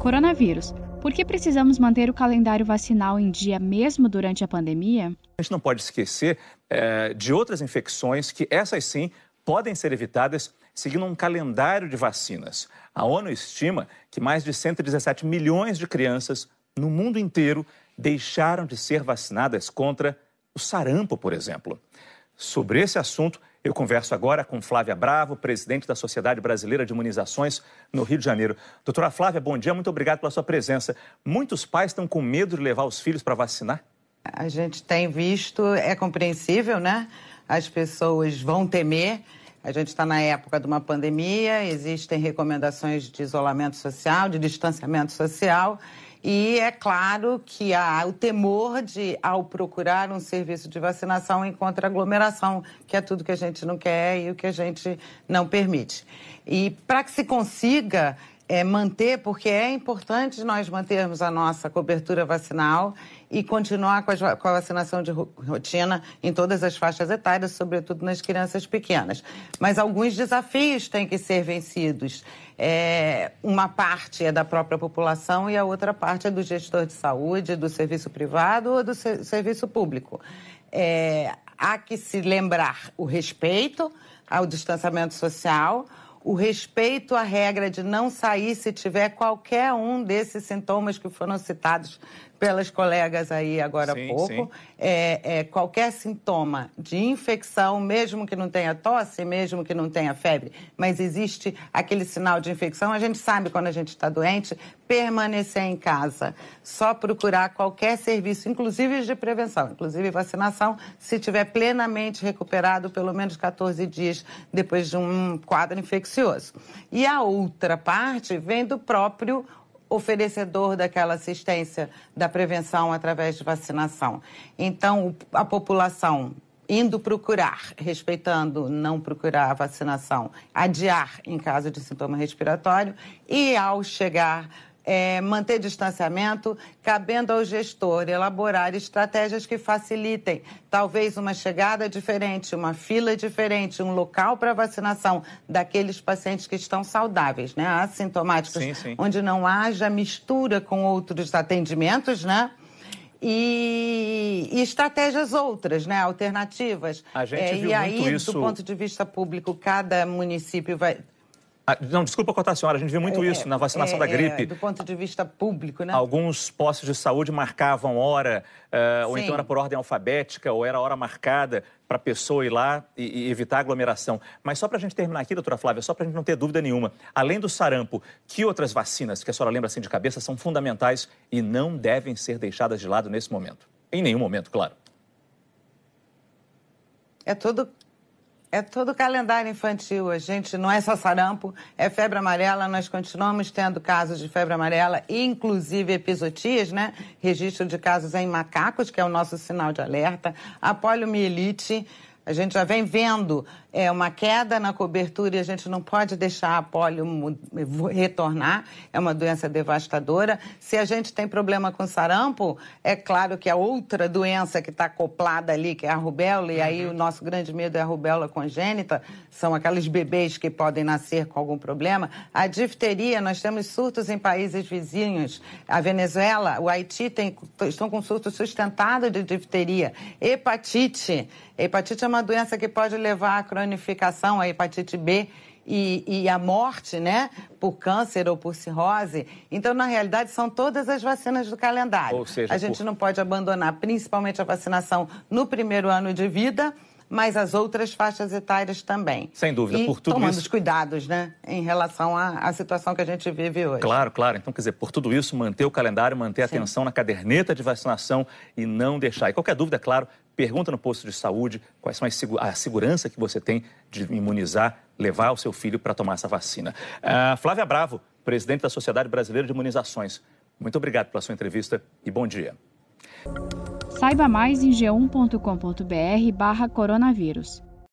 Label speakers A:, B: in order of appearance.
A: Coronavírus. Por que precisamos manter o calendário vacinal em dia mesmo durante a pandemia?
B: A gente não pode esquecer é, de outras infecções que essas sim podem ser evitadas seguindo um calendário de vacinas. A ONU estima que mais de 117 milhões de crianças no mundo inteiro deixaram de ser vacinadas contra o sarampo, por exemplo. Sobre esse assunto, eu converso agora com Flávia Bravo, presidente da Sociedade Brasileira de Imunizações no Rio de Janeiro. Doutora Flávia, bom dia, muito obrigado pela sua presença. Muitos pais estão com medo de levar os filhos para vacinar?
C: A gente tem visto, é compreensível, né? As pessoas vão temer. A gente está na época de uma pandemia, existem recomendações de isolamento social, de distanciamento social. E é claro que há o temor de, ao procurar um serviço de vacinação, encontra aglomeração, que é tudo que a gente não quer e o que a gente não permite. E para que se consiga é, manter, porque é importante nós mantermos a nossa cobertura vacinal e continuar com a, com a, vacinação de rotina em todas as faixas etárias, sobretudo nas crianças pequenas. Mas alguns desafios têm que ser vencidos. É, uma parte é da própria população e a outra parte é do gestor de saúde, do serviço privado ou do serviço público. É, há que se lembrar o respeito ao distanciamento social, o respeito à regra de não sair se tiver qualquer um desses sintomas que foram citados pelas colegas aí agora sim, há pouco, é, é, qualquer sintoma de infecção, mesmo que não tenha tosse, mesmo que não tenha febre, mas existe aquele sinal de infecção, a gente sabe quando a gente está doente, permanecer em casa, só procurar qualquer serviço, inclusive de prevenção, inclusive vacinação, se tiver plenamente recuperado pelo menos 14 dias depois de um quadro infeccioso. E a outra parte vem do próprio oferecedor daquela assistência da prevenção através de vacinação. Então, a população indo procurar, respeitando não procurar a vacinação, adiar em caso de sintoma respiratório e ao chegar é, manter distanciamento, cabendo ao gestor elaborar estratégias que facilitem talvez uma chegada diferente, uma fila diferente, um local para vacinação daqueles pacientes que estão saudáveis, né, assintomáticos, sim, sim. onde não haja mistura com outros atendimentos, né? E, e, estratégias outras, né, alternativas.
B: A gente é, viu e
C: aí,
B: isso...
C: do ponto de vista público, cada município vai
B: não, desculpa cortar a senhora, a gente vê muito é, isso na vacinação é, da gripe. É,
C: do ponto de vista público, né?
B: Alguns postos de saúde marcavam hora, uh, ou então era por ordem alfabética, ou era hora marcada para a pessoa ir lá e, e, evitar aglomeração. Mas só para a gente terminar aqui, doutora Flávia, só para a gente não ter dúvida nenhuma, além do sarampo, que outras vacinas que a senhora lembra assim de cabeça são fundamentais e não devem ser deixadas de lado nesse momento? Em nenhum momento, claro.
C: É tudo é todo calendário infantil. A gente não é só sarampo, é febre amarela. Nós continuamos tendo casos de febre amarela, inclusive episotias, né? Registro de casos em macacos, que é o nosso sinal de alerta. A poliomielite. A gente já vem vendo é, uma queda na cobertura e a gente não pode deixar a polio retornar. É uma doença devastadora. Se a gente tem problema com sarampo, é claro que a outra doença que está acoplada ali, que é a rubéola, e aí o nosso grande medo é a rubéola congênita, são aqueles bebês que podem nascer com algum problema. A difteria, nós temos surtos em países vizinhos. A Venezuela, o Haiti tem, estão com surto sustentado de difteria. Hepatite. Hepatite é uma doença que pode levar a cronificação, a hepatite B e, e, a morte, né, por câncer ou por cirrose. Então, na realidade, são todas as vacinas do calendário.
B: Ou seja,
C: a gente
B: por...
C: não pode abandonar, principalmente a vacinação no primeiro ano de vida, mas as outras faixas etárias também.
B: Sem dúvida,
C: e
B: por tudo
C: tomando
B: isso.
C: os cuidados, né, em relação à, à, situação que a gente vive hoje.
B: Claro, claro. Então, quer dizer, por tudo isso, manter o calendário, manter a Sim. atenção na caderneta de vacinação e não deixar. E qualquer dúvida, claro, pergunta no posto de saúde quais são a segurança que você tem de imunizar, levar o seu filho para tomar essa vacina. Uh, Flávia Bravo, presidente da Sociedade Brasileira de Imunizações. Muito obrigado pela sua entrevista e bom dia.
A: Saiba mais em g1.com.br barra coronavírus.